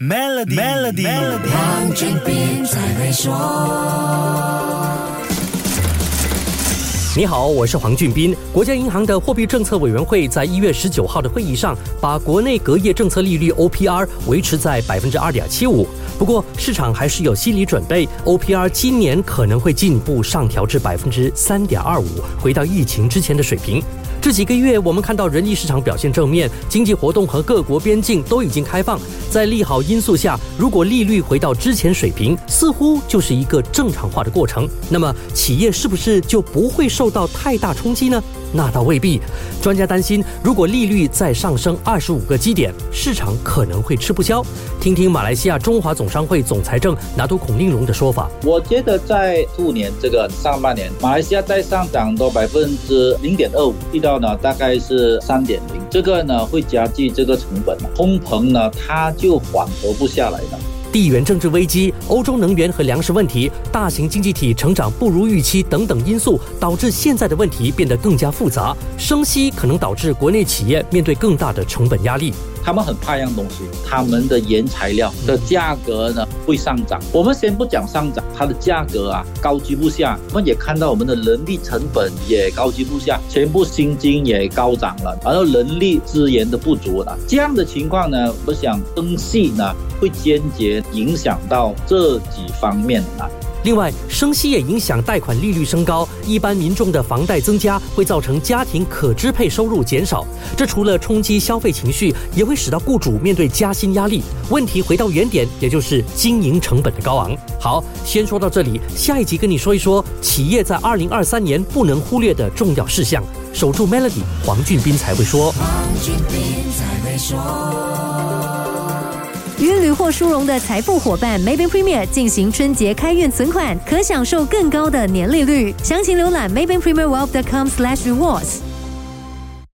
Melody，Melody，黄俊斌才会说。你好，我是黄俊斌。国家银行的货币政策委员会在一月十九号的会议上，把国内隔夜政策利率 OPR 维持在百分之二点七五。不过，市场还是有心理准备，OPR 今年可能会进一步上调至百分之三点二五，回到疫情之前的水平。这几个月，我们看到人力市场表现正面，经济活动和各国边境都已经开放。在利好因素下，如果利率回到之前水平，似乎就是一个正常化的过程。那么，企业是不是就不会受到太大冲击呢？那倒未必。专家担心，如果利率再上升二十五个基点，市场可能会吃不消。听听马来西亚中华总商会总裁政拿督孔令荣的说法。我觉得在兔年这个上半年，马来西亚再上涨到百分之零点二五，遇到呢大概是三点零，这个呢会加剧这个成本，通膨呢它就缓和不下来了。地缘政治危机、欧洲能源和粮食问题、大型经济体成长不如预期等等因素，导致现在的问题变得更加复杂。升息可能导致国内企业面对更大的成本压力。他们很怕一样东西，他们的原材料的价格呢会上涨。我们先不讲上涨，它的价格啊高居不下。我们也看到我们的人力成本也高居不下，全部薪金也高涨了，然后人力资源的不足了。这样的情况呢，我想灯系呢会间接影响到这几方面啊。另外，升息也影响贷款利率升高，一般民众的房贷增加，会造成家庭可支配收入减少。这除了冲击消费情绪，也会使到雇主面对加薪压力。问题回到原点，也就是经营成本的高昂。好，先说到这里，下一集跟你说一说企业在二零二三年不能忽略的重要事项。守住 Melody，黄俊斌才会说。与屡获殊荣的财富伙伴 Maybe Premier 进行春节开运存款，可享受更高的年利率。详情浏览 maybankpremierwealth.com/rewards。